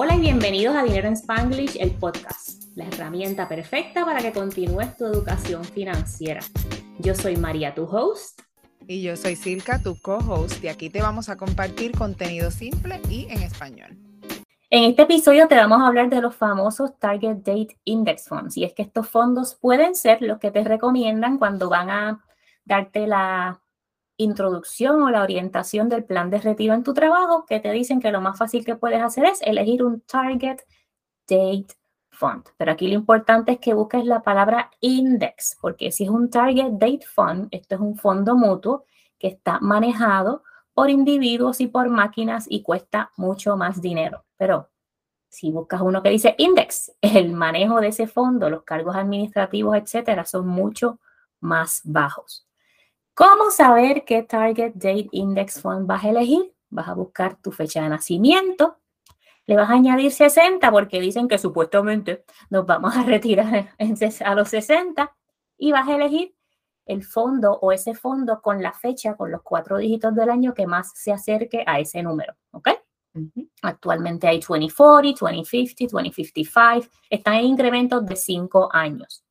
Hola y bienvenidos a Dinero en Spanglish, el podcast, la herramienta perfecta para que continúes tu educación financiera. Yo soy María, tu host. Y yo soy Silka, tu co-host, y aquí te vamos a compartir contenido simple y en español. En este episodio te vamos a hablar de los famosos Target Date Index Funds, y es que estos fondos pueden ser los que te recomiendan cuando van a darte la introducción o la orientación del plan de retiro en tu trabajo, que te dicen que lo más fácil que puedes hacer es elegir un Target Date Fund. Pero aquí lo importante es que busques la palabra index, porque si es un Target Date Fund, esto es un fondo mutuo que está manejado por individuos y por máquinas y cuesta mucho más dinero. Pero si buscas uno que dice index, el manejo de ese fondo, los cargos administrativos, etcétera, son mucho más bajos. ¿Cómo saber qué Target Date Index Fund vas a elegir? Vas a buscar tu fecha de nacimiento, le vas a añadir 60 porque dicen que supuestamente nos vamos a retirar a los 60 y vas a elegir el fondo o ese fondo con la fecha, con los cuatro dígitos del año que más se acerque a ese número, ¿ok? Actualmente hay 2040, 2050, 2055, están en incrementos de 5 años.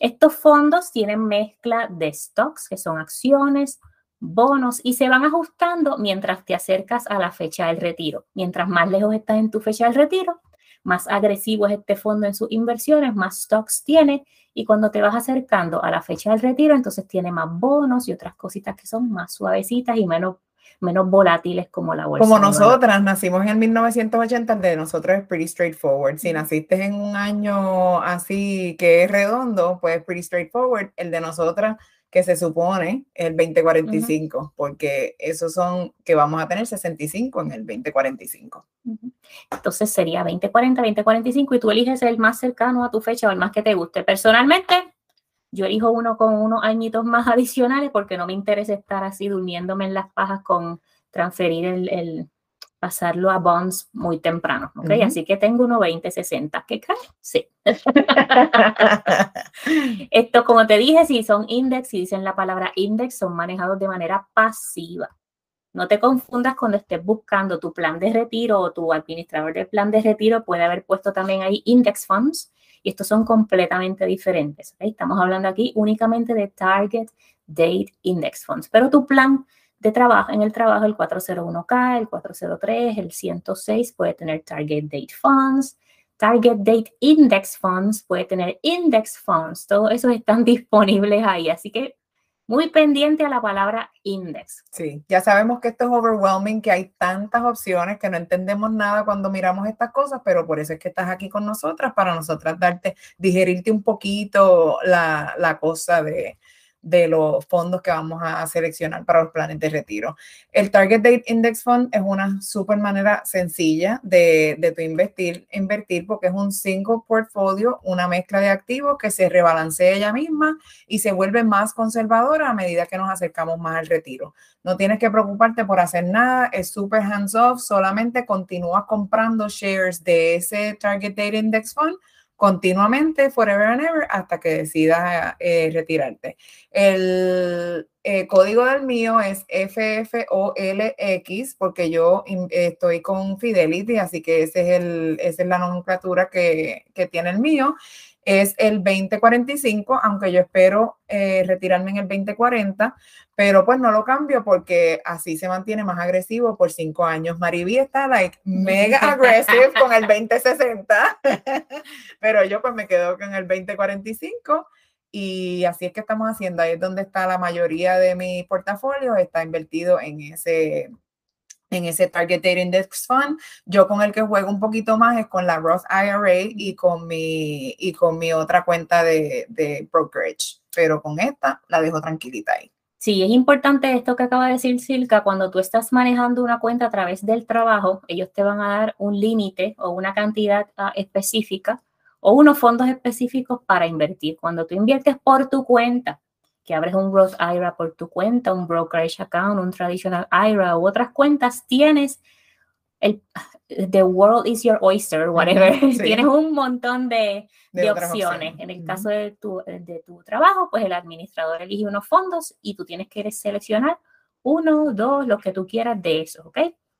Estos fondos tienen mezcla de stocks, que son acciones, bonos, y se van ajustando mientras te acercas a la fecha del retiro. Mientras más lejos estás en tu fecha del retiro, más agresivo es este fondo en sus inversiones, más stocks tiene, y cuando te vas acercando a la fecha del retiro, entonces tiene más bonos y otras cositas que son más suavecitas y menos menos volátiles como la bolsa. Como nosotras, nacimos en 1980, el de nosotros es pretty straightforward. Si naciste en un año así que es redondo, pues es pretty straightforward. El de nosotras, que se supone el 2045, porque esos son que vamos a tener 65 en el 2045. Entonces sería 2040, 2045 y tú eliges el más cercano a tu fecha o el más que te guste. Personalmente, yo elijo uno con unos añitos más adicionales porque no me interesa estar así durmiéndome en las pajas con transferir el, pasarlo a bonds muy temprano, ¿ok? Así que tengo uno 2060, ¿qué cae? Sí. Esto, como te dije, si son index, y dicen la palabra index, son manejados de manera pasiva. No te confundas cuando estés buscando tu plan de retiro o tu administrador del plan de retiro puede haber puesto también ahí index funds y estos son completamente diferentes. Estamos hablando aquí únicamente de Target Date Index Funds, pero tu plan de trabajo, en el trabajo el 401k, el 403, el 106 puede tener Target Date Funds, Target Date Index Funds puede tener Index Funds, todos esos están disponibles ahí, así que muy pendiente a la palabra index. Sí, ya sabemos que esto es overwhelming, que hay tantas opciones que no entendemos nada cuando miramos estas cosas, pero por eso es que estás aquí con nosotras, para nosotras darte, digerirte un poquito la, la cosa de, de los fondos que vamos a seleccionar para los planes de retiro. El Target Date Index Fund es una súper manera sencilla de, de tu invertir, invertir porque es un single portfolio, una mezcla de activos que se rebalancea ella misma y se vuelve más conservadora a medida que nos acercamos más al retiro. No tienes que preocuparte por hacer nada, es súper hands off, solamente continúas comprando shares de ese Target Date Index Fund continuamente, forever and ever, hasta que decidas eh, retirarte. El eh, código del mío es FFOLX, porque yo estoy con Fidelity, así que ese es el, esa es la nomenclatura que, que tiene el mío es el 2045, aunque yo espero eh, retirarme en el 2040, pero pues no lo cambio porque así se mantiene más agresivo por cinco años. Mariví está like mega aggressive con el 2060, pero yo pues me quedo con el 2045 y así es que estamos haciendo. Ahí es donde está la mayoría de mi portafolio, está invertido en ese en ese Target Date Index Fund. Yo con el que juego un poquito más es con la Roth IRA y con mi, y con mi otra cuenta de, brokerage. Pero con esta la dejo tranquilita ahí. Sí, es importante esto que acaba de decir Silka, cuando tú estás manejando una cuenta a través del trabajo, ellos te van a dar un límite o una cantidad ah, específica o unos fondos específicos para invertir. Cuando tú inviertes por tu cuenta, que abres un Roth IRA por tu cuenta, un brokerage account, un traditional IRA u otras cuentas, tienes el The world is your oyster, whatever. Tienes un montón de, de, opciones. En el caso de tu, de tu trabajo, pues el administrador elige unos fondos y tú tienes que seleccionar uno, dos, los que tú quieras de esos, ¿ok?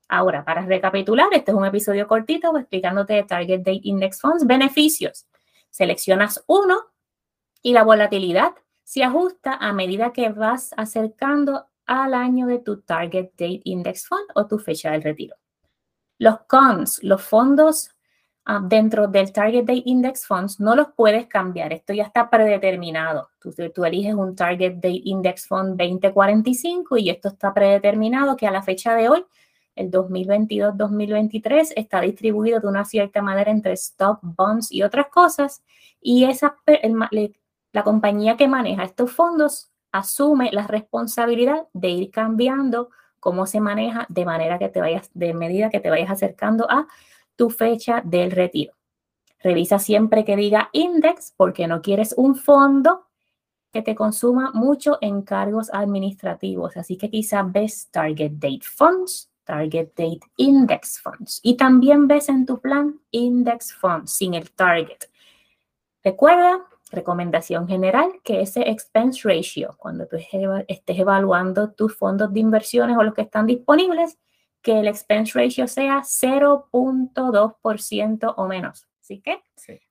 Ahora, para recapitular, este es un episodio cortito explicándote de Target Date Index Funds, beneficios. Seleccionas uno y la volatilidad se ajusta a medida que vas acercando al año de tu Target Date Index Fund o tu fecha del retiro. Los cons, los fondos ah, dentro del Target Date Index Funds no los puedes cambiar. Esto ya está predeterminado. Tú, tú, eliges un Target Date Index Fund 2045 y esto está predeterminado que a la fecha de hoy el 2022-2023 está distribuido de una cierta manera entre stock, bonds y otras cosas. Y esa, la compañía que maneja estos fondos asume la responsabilidad de ir cambiando cómo se maneja de manera que te vayas, de medida que te vayas acercando a tu fecha del retiro. Revisa siempre que diga index porque no quieres un fondo que te consuma mucho en cargos administrativos. Así que quizás ves Target Date Funds Target Date Index Funds. Y también ves en tu plan Index Funds sin el target. Recuerda, recomendación general, que ese expense ratio, cuando tú estés evaluando tus fondos de inversiones o los que están disponibles, que el expense ratio sea 0.2% o menos. Así que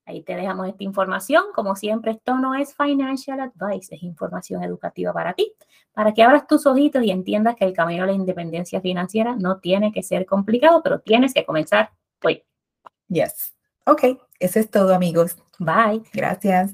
ahí te dejamos esta información. Como siempre, esto no es financial advice, es información educativa para ti, para que abras tus ojitos y entiendas que el camino a la independencia financiera no tiene que ser complicado, pero tienes que comenzar hoy. Yes. Ok, eso es todo, amigos. Bye. Gracias.